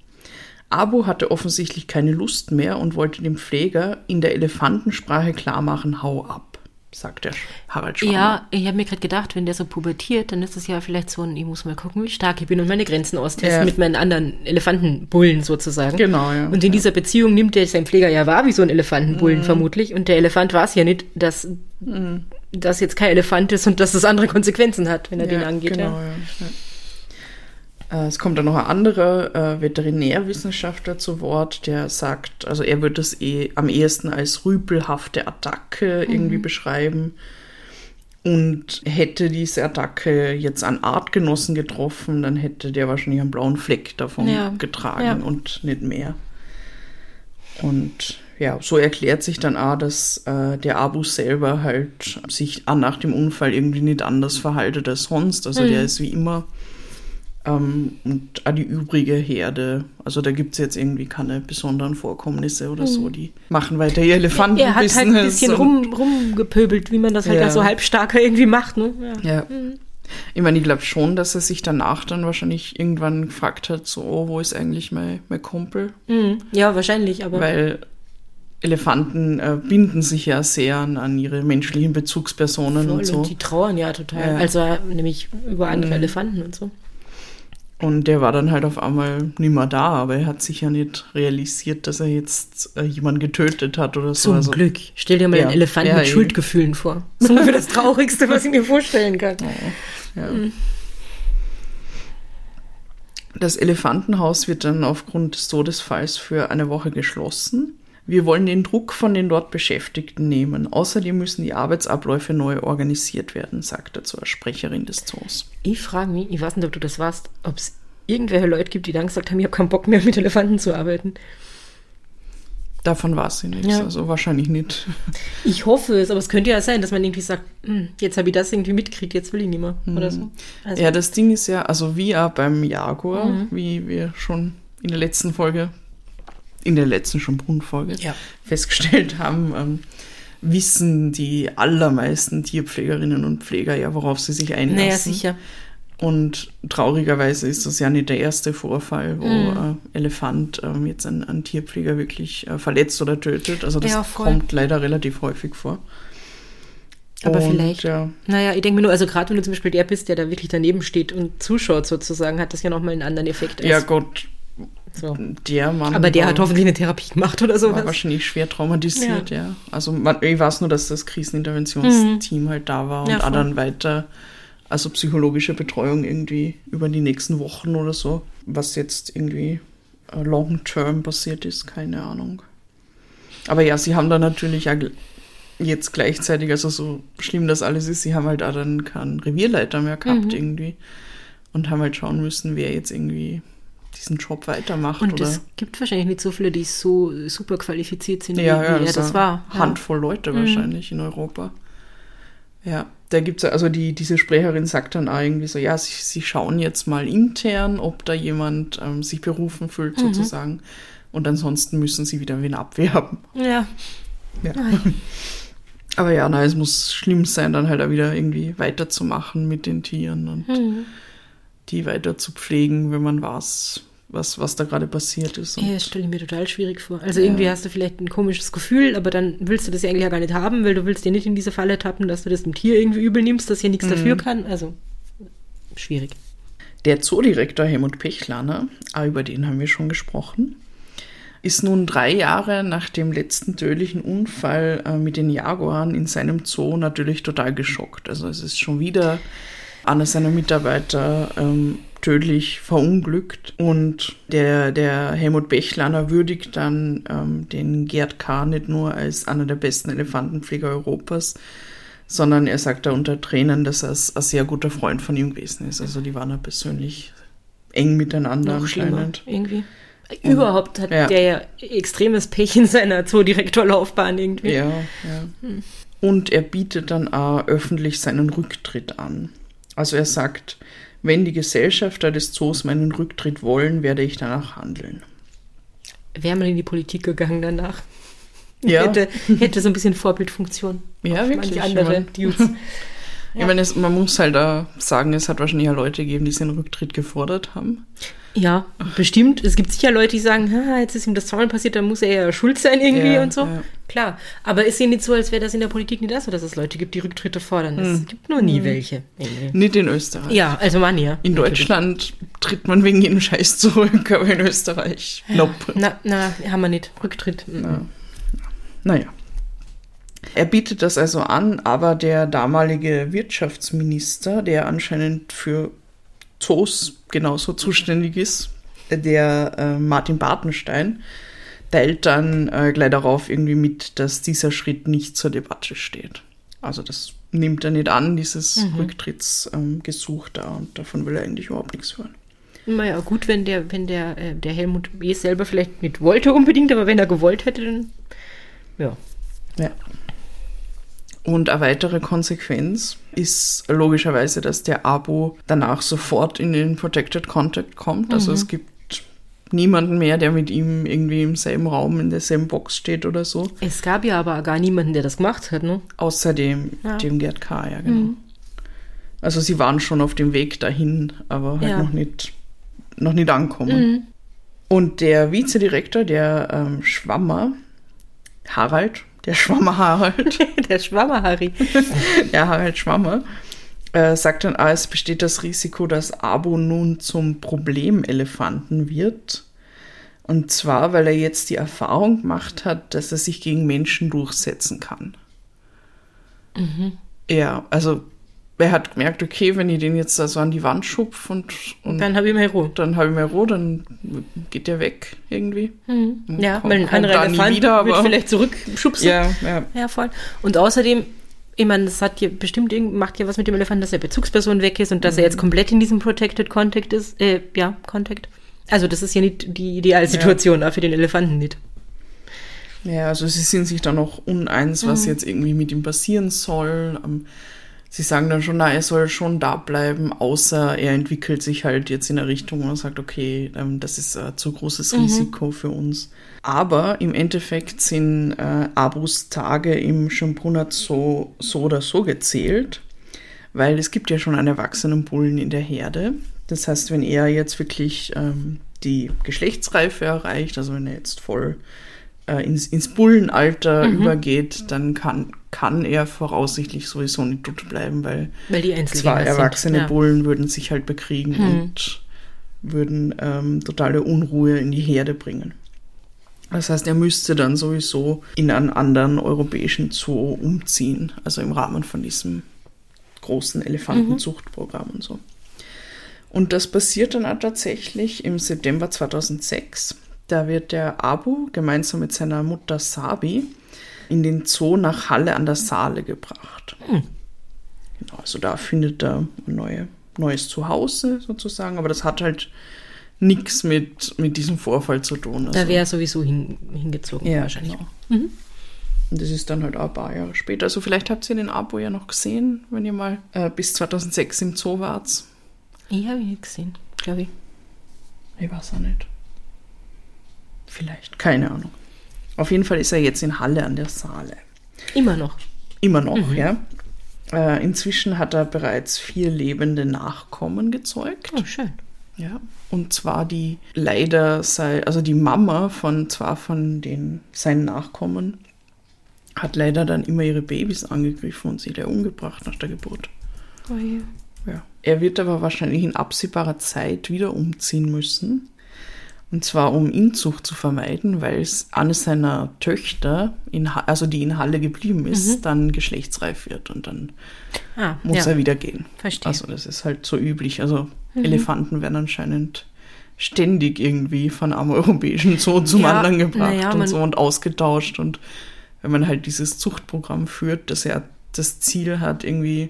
Abu hatte offensichtlich keine Lust mehr und wollte dem Pfleger in der Elefantensprache klarmachen, hau ab, sagt der Harald Schwammer. Ja, ich habe mir gerade gedacht, wenn der so pubertiert, dann ist es ja vielleicht so ein, ich muss mal gucken, wie stark ich bin und meine Grenzen austesten Ja. mit meinen anderen Elefantenbullen sozusagen. Genau, ja. Und in dieser Beziehung nimmt er seinen Pfleger ja wahr wie so ein Mhm. Elefantenbullen vermutlich. Und der Elefant weiß ja nicht, dass das jetzt kein Elefant ist und dass das andere Konsequenzen hat, wenn er den angeht. Genau, ja. ja. Ja. Äh, Es kommt dann noch ein anderer äh, Veterinärwissenschaftler zu Wort, der sagt, also er wird das eh am ehesten als rüpelhafte Attacke Mhm. irgendwie beschreiben. Und hätte diese Attacke jetzt an Artgenossen getroffen, dann hätte der wahrscheinlich einen blauen Fleck davon Ja, getragen ja. und nicht mehr. Und ja, so erklärt sich dann auch, dass äh, der Abu selber halt sich auch nach dem Unfall irgendwie nicht anders verhaltet als sonst. Also der ist wie immer. Ähm, und auch die übrige Herde, also da gibt es jetzt irgendwie keine besonderen Vorkommnisse oder so. Die machen weiter ihr Elefanten. Er hat halt ein bisschen rum, rumgepöbelt, wie man das halt Ja. als so halbstarker irgendwie macht. Ne? Ja. Ja. Ich meine, ich glaube schon, dass er sich danach dann wahrscheinlich irgendwann gefragt hat, so, oh, wo ist eigentlich mein, mein Kumpel? Mhm. ja, wahrscheinlich, aber Weil Elefanten äh, binden sich ja sehr an, an ihre menschlichen Bezugspersonen voll, und so. und die trauern ja total. Ja. Also nämlich über andere Mhm. Elefanten und so. Und der war dann halt auf einmal nicht mehr da, aber er hat sich ja nicht realisiert, dass er jetzt äh, jemanden getötet hat oder so. Zum also, Glück. Stell dir mal Ja. einen Elefanten Ja, mit. Schuldgefühlen vor. Das ist ungefähr das Traurigste, was ich mir vorstellen kann. Ja. Das Elefantenhaus wird dann aufgrund des Todesfalls für eine Woche geschlossen. Wir wollen den Druck von den dort Beschäftigten nehmen. Außerdem müssen die Arbeitsabläufe neu organisiert werden, sagt er zur Sprecherin des Zoos. Ich frage mich, ich weiß nicht, ob du das warst, ob es irgendwelche Leute gibt, die dann gesagt haben, ich habe keinen Bock mehr mit Elefanten zu arbeiten. Davon war sie nichts, Ja. also wahrscheinlich nicht. Ich hoffe es, aber es könnte ja sein, dass man irgendwie sagt, "Hm, jetzt habe ich das irgendwie mitgekriegt, jetzt will ich nicht mehr. Oder so. Also, Ja, das Ding ist ja, also wie auch beim Jaguar, Mhm. wie wir schon in der letzten Folge, in der letzten schon Brunnenfolge Ja. festgestellt haben, ähm, wissen die allermeisten Tierpflegerinnen und Pfleger ja, worauf sie sich einlassen. naja, sicher. Und traurigerweise ist das ja nicht der erste Vorfall, wo Mhm. äh, Elefant ähm, jetzt einen, einen Tierpfleger wirklich äh, verletzt oder tötet. Also das Ja, kommt leider relativ häufig vor. Aber Und, vielleicht. Ja, Naja, ich denke mir nur, also gerade wenn du zum Beispiel der bist, der da wirklich daneben steht und zuschaut sozusagen, hat das ja nochmal einen anderen Effekt. ja Gott, so. der Mann. Aber der war- hat hoffentlich eine Therapie gemacht oder war sowas. wahrscheinlich schwer traumatisiert, ja. Also man, ich weiß nur, dass das Kriseninterventionsteam halt da war und Mhm. Ja, dann weiter, also psychologische Betreuung irgendwie über die nächsten Wochen oder so. Was jetzt irgendwie äh, long-term passiert ist, keine Ahnung. Aber ja, sie haben dann natürlich auch jetzt gleichzeitig, also so schlimm das alles ist, sie haben halt auch dann keinen Revierleiter mehr gehabt Mhm. irgendwie und haben halt schauen müssen, wer jetzt irgendwie diesen Job weitermacht Und es gibt wahrscheinlich nicht so viele, die so super qualifiziert sind, ja, wie, ja, wie das, das war. Handvoll Leute wahrscheinlich in Europa. Ja, da gibt's ja, also die, diese Sprecherin sagt dann auch irgendwie so, ja, sie, sie schauen jetzt mal intern, ob da jemand ähm, sich berufen fühlt sozusagen. Und ansonsten müssen sie wieder wen abwerben. Ja. ja. Ja. Aber ja, na, es muss schlimm sein, dann halt auch wieder irgendwie weiterzumachen mit den Tieren und Mhm. Die weiter zu pflegen, wenn man weiß, was, was da gerade passiert ist. Ja, das stelle ich mir total schwierig vor. Also irgendwie hast du vielleicht ein komisches Gefühl, aber dann willst du das ja eigentlich ja gar nicht haben, weil du willst dir nicht in diese Falle tappen, dass du das dem Tier irgendwie übel nimmst, das hier nichts dafür kann. Also schwierig. Der Zoodirektor Helmut Pechlaner, auch über den haben wir schon gesprochen, ist nun drei Jahre nach dem letzten tödlichen Unfall äh, mit den Jaguaren in seinem Zoo natürlich total geschockt. Also es ist schon wieder einer seiner Mitarbeiter ähm, tödlich verunglückt und der, der Helmut Bechlaner würdigt dann ähm, den Gerd K. nicht nur als einer der besten Elefantenpfleger Europas, sondern er sagt da unter Tränen, dass er ein sehr guter Freund von ihm gewesen ist. Also die waren ja persönlich eng miteinander Noch anscheinend. irgendwie. Überhaupt hat Ja. der ja extremes Pech in seiner Zoodirektorlaufbahn irgendwie. Ja, ja. Und er bietet dann auch öffentlich seinen Rücktritt an. Also er sagt, wenn die Gesellschafter des Zoos meinen Rücktritt wollen, werde ich danach handeln. Wäre man in die Politik gegangen danach. Ja. Hätte, hätte so ein bisschen Vorbildfunktion. Ja, wirklich, Manche andere Dudes. Ich meine, es, man muss halt da sagen, es hat wahrscheinlich auch Leute gegeben, die seinen Rücktritt gefordert haben. Ja, bestimmt. Es gibt sicher Leute, die sagen, "Ha, jetzt ist ihm das zweimal passiert, dann muss er ja schuld sein irgendwie Ja, und so. ja. Klar. Aber ist ja nicht so, als wäre das in der Politik nicht so, dass es Leute gibt, die Rücktritte fordern. Hm. Es gibt nur nie welche. irgendwie. Nicht in Österreich. Ja, also Mann, ja. In Deutschland tritt man wegen jedem Scheiß zurück, aber in Österreich, nope. Na, na, haben wir nicht. Rücktritt. mhm. Naja. Er bietet das also an, aber der damalige Wirtschaftsminister, der anscheinend für Zoos genauso zuständig ist, der äh, Martin Bartenstein, teilt dann äh, gleich darauf irgendwie mit, dass dieser Schritt nicht zur Debatte steht. Also das nimmt er nicht an, dieses Rücktrittsgesuch ähm, da und davon will er eigentlich überhaupt nichts hören. Naja, gut, wenn der, wenn der, äh, der Helmut E. selber vielleicht nicht wollte unbedingt, aber wenn er gewollt hätte, dann ja. Ja. Und eine weitere Konsequenz ist logischerweise, dass der Abo danach sofort in den Protected Contact kommt. Also es gibt niemanden mehr, der mit ihm irgendwie im selben Raum, in derselben Box steht oder so. Es gab ja aber gar niemanden, der das gemacht hat, ne? Außer dem, Ja. dem Gerd K., ja, genau. Also sie waren schon auf dem Weg dahin, aber halt Ja. noch nicht, noch nicht ankommen. Und der Vizedirektor, der ähm, Schwammer, Harald, der Schwammer Harald, der Schwammer Harry. der Harald Schwammer, äh, sagt dann, ah, es besteht das Risiko, dass Abo nun zum Problemelefanten wird. Und zwar, weil er jetzt die Erfahrung gemacht hat, dass er sich gegen Menschen durchsetzen kann. Ja, also er hat gemerkt, okay, wenn ich den jetzt da so an die Wand schupf und, und Dann habe ich mal Ruhe. dann habe ich mehr Ruhe, dann geht der weg irgendwie. Ja, Kommt- weil ein anderer Elefant wieder, wird aber- vielleicht zurückschubsen. Ja, ja. Ja, voll. Und außerdem, ich meine, das hat ja bestimmt macht ja was mit dem Elefanten, dass er Bezugsperson weg ist und dass er jetzt komplett in diesem Protected Contact ist. Äh, ja, Contact. Also das ist ja nicht die Idealsituation, auch für den Elefanten nicht. Ja, also sie sind sich da noch uneins, was jetzt irgendwie mit ihm passieren soll. Ähm, Sie sagen dann schon, na, er soll schon da bleiben, außer er entwickelt sich halt jetzt in eine Richtung und sagt, okay, ähm, das ist ein zu großes Risiko für uns. Aber im Endeffekt sind äh, Abus Tage im Schönbrunner Zoo so oder so gezählt, weil es gibt ja schon einen erwachsenen Bullen in der Herde. Das heißt, wenn er jetzt wirklich ähm, die Geschlechtsreife erreicht, also wenn er jetzt voll äh, ins, ins Bullenalter übergeht, dann kann, kann er voraussichtlich sowieso nicht tot bleiben, weil Weil die zwei erwachsene ja. Bullen würden sich halt bekriegen und würden ähm, totale Unruhe in die Herde bringen. Das heißt, er müsste dann sowieso in einen anderen europäischen Zoo umziehen, also im Rahmen von diesem großen Elefantenzuchtprogramm und so. Und das passiert dann auch tatsächlich im September 2006. Da wird der Abu gemeinsam mit seiner Mutter Sabi in den Zoo nach Halle an der Saale gebracht. Genau, also da findet er ein neue, neues Zuhause sozusagen, aber das hat halt nichts mit, mit diesem Vorfall zu tun. Also, Da wäre er sowieso hin, hingezogen ja, wahrscheinlich. genau. Und das ist dann halt auch ein paar Jahre später. Also vielleicht habt ihr den Abo ja noch gesehen, wenn ihr mal äh, bis 2006 im Zoo wart. Ich habe ihn nicht gesehen, glaube ich. Ich weiß auch nicht. Vielleicht, keine Ahnung. Auf jeden Fall ist er jetzt in Halle an der Saale. Immer noch. Immer noch, ja. Äh, inzwischen hat er bereits vier lebende Nachkommen gezeugt. Oh, schön. Ja. Und zwar die leider sei, also die Mama von zwar von den seinen Nachkommen hat leider dann immer ihre Babys angegriffen und sie da umgebracht nach der Geburt. Oh je. Ja. Er wird aber wahrscheinlich in absehbarer Zeit wieder umziehen müssen. Und zwar um Inzucht zu vermeiden, weil es eine seiner Töchter, in, Ha- also die in Halle geblieben ist, dann geschlechtsreif wird und dann Ah, muss ja. er wieder gehen. Verstehe. Also das ist halt so üblich. Also Elefanten werden anscheinend ständig irgendwie von einem europäischen Zoo zum Ja, anderen gebracht naja, und so und ausgetauscht. Und wenn man halt dieses Zuchtprogramm führt, das ja das Ziel hat, irgendwie,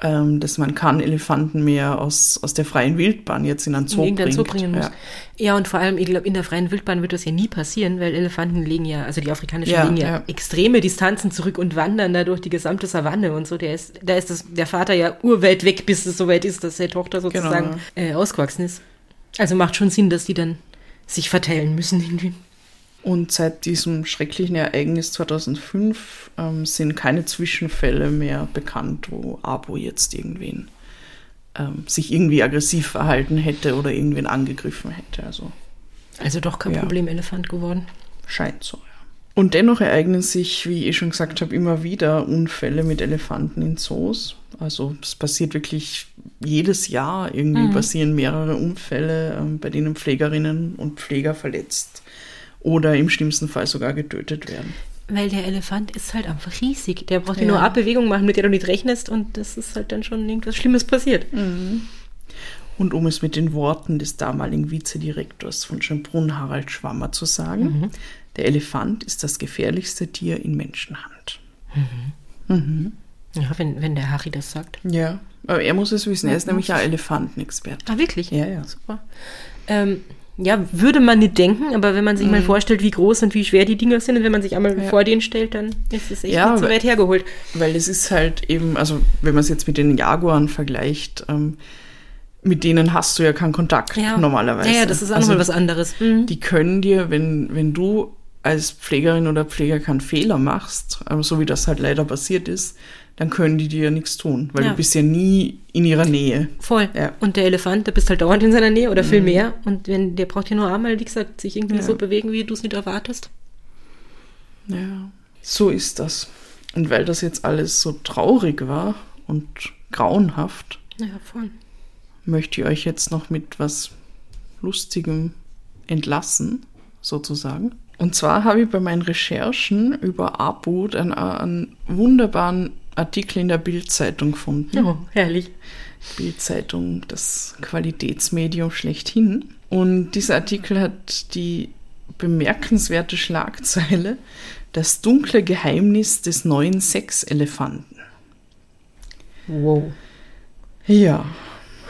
ähm, dass man kann Elefanten mehr aus, aus der freien Wildbahn jetzt in einen Zoo in irgendeinen Zoo bringt. bringen muss. Ja. Ja. und vor allem, ich glaube, in der freien Wildbahn wird das ja nie passieren, weil Elefanten legen ja, also die afrikanischen Ja, legen ja, ja. extreme Distanzen zurück und wandern da durch die gesamte Savanne und so. Der ist, da ist das, der Vater ja urweit weg, bis es soweit ist, dass die Tochter sozusagen Genau, äh, ausgewachsen ist. Also macht schon Sinn, dass die dann sich verteilen müssen irgendwie. Und seit diesem schrecklichen Ereignis 2005 ähm, sind keine Zwischenfälle mehr bekannt, wo Abo jetzt irgendwen ähm, sich irgendwie aggressiv verhalten hätte oder irgendwen angegriffen hätte. Also Also doch kein Ja. Problemelefant geworden. scheint so, ja. Und dennoch ereignen sich, wie ich schon gesagt habe, immer wieder Unfälle mit Elefanten in Zoos. Also es passiert wirklich jedes Jahr irgendwie passieren mehrere Unfälle, ähm, bei denen Pflegerinnen und Pfleger verletzt oder im schlimmsten Fall sogar getötet werden. Weil der Elefant ist halt einfach riesig. Der braucht ja nur Abbewegungen machen, mit der du nicht rechnest und das ist halt dann schon irgendwas Schlimmes passiert. Und um es mit den Worten des damaligen Vizedirektors von Schönbrunn, Harald Schwammer, zu sagen, der Elefant ist das gefährlichste Tier in Menschenhand. Ja, wenn, wenn der Harry das sagt. Ja, aber er muss es wissen. Er ist nämlich ja Elefantenexperte. Ah, wirklich? Ja, ja. Super. Ähm, ja, würde man nicht denken, aber wenn man sich mal vorstellt, wie groß und wie schwer die Dinger sind und wenn man sich einmal Mhm. Ja. vor denen stellt, dann ist es echt Ja, nicht so weit hergeholt. Weil es ist halt eben, also wenn man es jetzt mit den Jaguaren vergleicht, ähm, mit denen hast du ja keinen Kontakt normalerweise. Ja, ja, das ist auch also, nochmal was anderes. Mhm. Die können dir, wenn, wenn du als Pflegerin oder Pfleger keinen Fehler machst, so wie das halt leider passiert ist, dann können die dir ja nichts tun, weil Ja. du bist ja nie in ihrer Nähe. Voll. Ja. Mhm. Und der Elefant, der bist halt dauernd in seiner Nähe oder viel mehr. Und wenn der braucht ja nur einmal, wie gesagt, sich irgendwie Ja. so bewegen, wie du es nicht erwartest. Ja, so ist das. Und weil das jetzt alles so traurig war und grauenhaft, Ja, voll. möchte ich euch jetzt noch mit was Lustigem entlassen, sozusagen. Und zwar habe ich bei meinen Recherchen über Abud einen, einen wunderbaren Artikel in der Bildzeitung gefunden. Oh, herrlich. Bildzeitung, das Qualitätsmedium schlechthin. Und dieser Artikel hat die bemerkenswerte Schlagzeile Das dunkle Geheimnis des neuen Sexelefanten. Wow. Ja,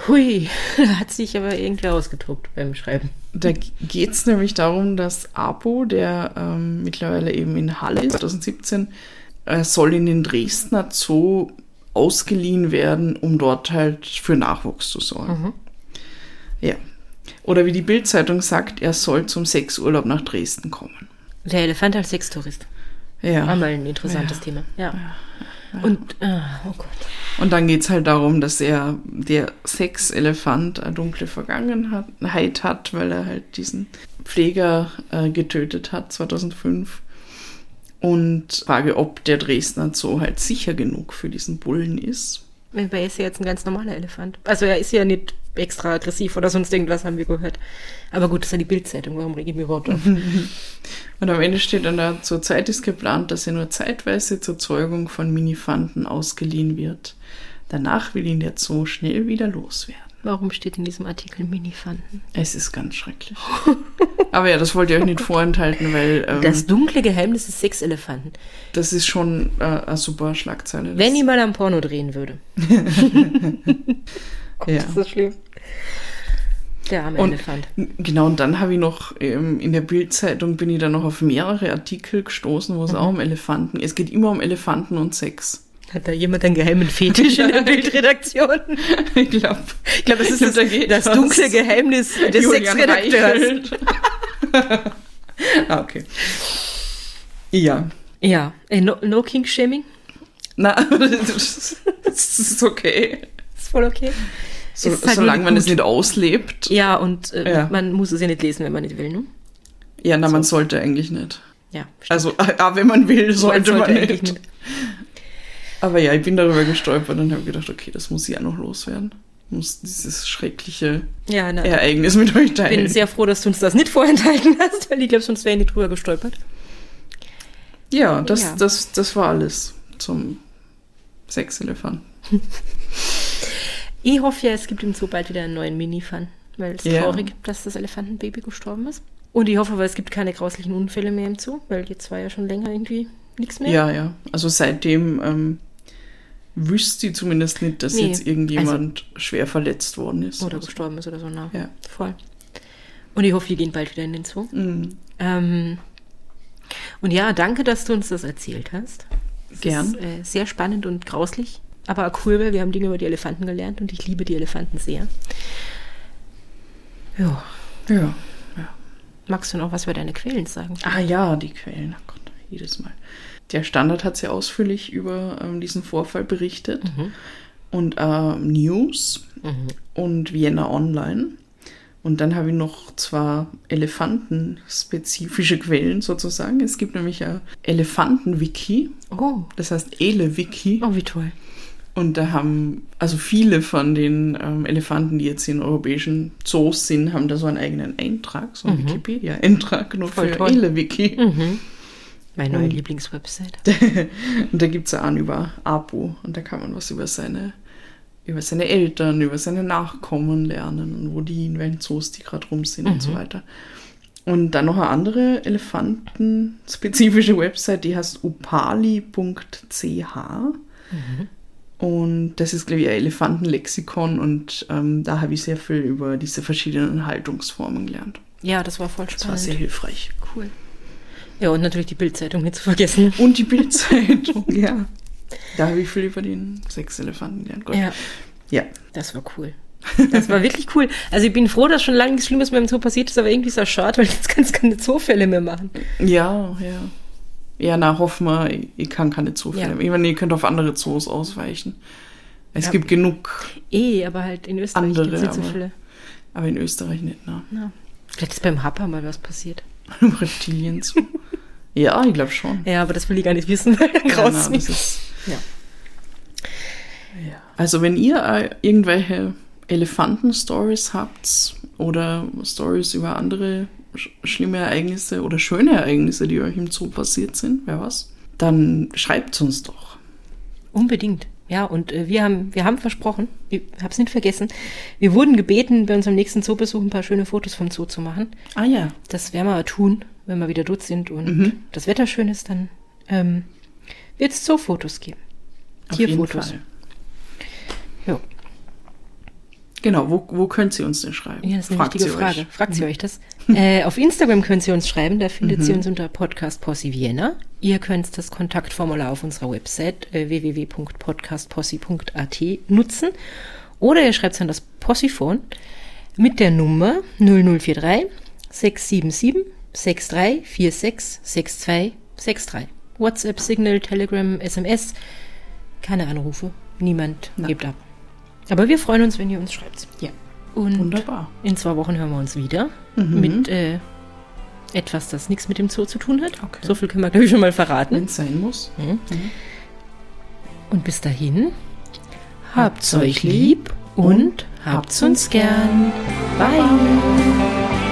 Hui, da hat sich aber irgendwer ausgetobt beim Schreiben. Da geht es nämlich darum, dass Apo, der ähm, mittlerweile eben in Halle ist, 2017, äh, soll in den Dresdner Zoo ausgeliehen werden, um dort halt für Nachwuchs zu sorgen. Ja. Oder wie die Bildzeitung sagt, er soll zum Sexurlaub nach Dresden kommen. Der Elefant als Sextourist. Ja. War mal ein interessantes Thema. Ja. Und, ah, oh Gott. Und dann geht es halt darum, dass er, der Sexelefant, eine dunkle Vergangenheit hat, weil er halt diesen Pfleger äh, getötet hat 2005. Und frage, ob der Dresdner Zoo halt sicher genug für diesen Bullen ist. Aber er ist ja jetzt ein ganz normaler Elefant. Also er ist ja nicht extra aggressiv oder sonst irgendwas, haben wir gehört. Aber gut, das ist ja die Bildzeitung. Warum rege ich mich überhaupt auf? Und am Ende steht dann da, zur Zeit ist geplant, dass er nur zeitweise zur Zeugung von Minifanten ausgeliehen wird. Danach will ihn der Zoo schnell wieder loswerden. Warum steht in diesem Artikel Minifanten? Es ist ganz schrecklich. Aber ja, das wollte ich euch nicht vorenthalten, weil ähm, Das dunkle Geheimnis des Sexelefanten. das ist schon äh, eine super Schlagzeile. Wenn ich mal am Porno drehen würde. ja. Das ist schlimm. Der arme Und- Elefant. Genau, und dann habe ich noch ähm, in der Bildzeitung bin ich dann noch auf mehrere Artikel gestoßen, wo es auch um Elefanten. Es geht immer um Elefanten und Sex. Hat da jemand einen geheimen Fetisch in der Bildredaktion? Ich glaube, Ich glaube, das ist glaub, das, da das was. dunkle Geheimnis des Sexredakteurs. Reichelt. ah, okay. Ja, Ja, äh, no, no King Shaming? Na, das ist okay. Ist voll okay. So, Ist halt solange man es nicht auslebt. Ja, und äh, Ja. man muss es ja nicht lesen, wenn man nicht will, ne? Ja, na, man sollte eigentlich nicht. Ja. Also, ah, wenn man will, sollte man, eigentlich nicht. Aber ja, ich bin darüber gestolpert und habe gedacht, okay, das muss ich auch noch loswerden. Ich muss dieses schreckliche Ja, na, Ereignis mit euch ich teilen. bin sehr froh, dass du uns das nicht vorenthalten hast, weil ich glaube, sonst wäre ich nicht drüber gestolpert. ja, das, Ja. Das, das war alles zum Sexelefant. Ich hoffe ja, es gibt im Zoo bald wieder einen neuen Mini-Fun, weil es ist Ja. traurig, dass das Elefantenbaby gestorben ist. Und ich hoffe, weil es gibt keine grauslichen Unfälle mehr im Zoo, weil jetzt war ja schon länger irgendwie nichts mehr. Ja, ja. Also seitdem ähm, wüsste ich zumindest nicht, dass Nee, jetzt irgendjemand schwer verletzt worden ist. Oder Also, gestorben ist oder so, na. Ja. Voll. Und ich hoffe, wir gehen bald wieder in den Zoo. mm, Ähm, und ja, danke, dass du uns das erzählt hast. Es Gern. Ist, äh, sehr spannend und grauslich, aber cool, weil wir haben Dinge über die Elefanten gelernt und ich liebe die Elefanten sehr. Ja, ja. magst du noch was über deine Quellen sagen? Ah ja, die Quellen. Oh Gott, jedes Mal. Der Standard hat sehr ausführlich über ähm, diesen Vorfall berichtet. Und äh, News und Vienna Online. Und dann habe ich noch zwar elefantenspezifische Quellen sozusagen. Es gibt nämlich ein Elefanten-Wiki, Oh, das heißt Ele-Wiki. oh, wie toll. Und da haben, also viele von den ähm, Elefanten, die jetzt in europäischen Zoos sind, haben da so einen eigenen Eintrag, so einen Wikipedia-Eintrag nur Mhm. Voll für toll. Ele-Wiki. Mhm. Meine neue Lieblingswebsite. Und da gibt es einen über Apu und da kann man was über seine, über seine Eltern, über seine Nachkommen lernen und wo die, in welchen Zoos die gerade rum sind und so weiter. Und dann noch eine andere elefantenspezifische Website, die heißt upali.ch. Und das ist, glaube ich, ein Elefantenlexikon und ähm, da habe ich sehr viel über diese verschiedenen Haltungsformen gelernt. Ja, das war voll Das war spannend. sehr hilfreich. cool. Ja, und natürlich die Bildzeitung nicht zu vergessen. Und die Bildzeitung, ja. Da habe ich viel über den Sexelefanten gelernt. Gott. Ja, Ja. das war cool. Das war wirklich cool. Also ich bin froh, dass schon lange nichts Schlimmes mehr im Zoo passiert ist, aber irgendwie ist das schade, weil jetzt kannst du keine Zoofälle mehr machen. Ja, ja. Ja, na, hoffen wir, ich, ich kann keine Zoofälle. Ja. Ich meine, ihr könnt auf andere Zoos ausweichen. Es Ja. gibt genug, Eh, aber halt in Österreich Andere, gibt's nicht so viele. aber in Österreich nicht, ne? Ja. Vielleicht ist beim Happer mal was passiert. Im Reptilien zu. ja, ich glaube schon. Ja, aber das will ich gar nicht wissen, dann Ja, na, ist, Ja. ja. Also, wenn ihr äh, irgendwelche Elefanten-Stories habt oder Stories über andere sch schlimme Ereignisse oder schöne Ereignisse, die euch im Zoo passiert sind, wer was, dann schreibt uns doch. Unbedingt. Ja, und äh, wir haben, wir haben versprochen, ich habe es nicht vergessen, wir wurden gebeten, bei unserem nächsten Zoobesuch ein paar schöne Fotos vom Zoo zu machen. Ah ja. Das werden wir tun, wenn wir wieder dort sind und Mhm. das Wetter schön ist, dann ähm, wird es Zoofotos geben. Auf Tierfotos. Ja. Genau, wo, wo könnt ihr uns denn schreiben? Ja, das ist eine Fragt wichtige Frage. euch. Fragt sie euch das? äh, auf Instagram könnt ihr uns schreiben, da findet sie uns unter Podcast Posse Vienna. Ihr könnt das Kontaktformular auf unserer Website äh, www.podcastposse.at nutzen. Oder ihr schreibt es an das Possiphone mit der Nummer 0043 677 6346 6263. WhatsApp, Signal, Telegram, SMS. Keine Anrufe. Niemand Na. hebt ab. Aber wir freuen uns, wenn ihr uns schreibt. Ja, Und wunderbar. in zwei Wochen hören wir uns wieder Mhm. mit äh, etwas, das nichts mit dem Zoo zu tun hat. Okay. So viel können wir, glaube ich, schon mal verraten. Wenn es sein muss. Und bis dahin, habt's euch lieb und habt's uns gern. Bye.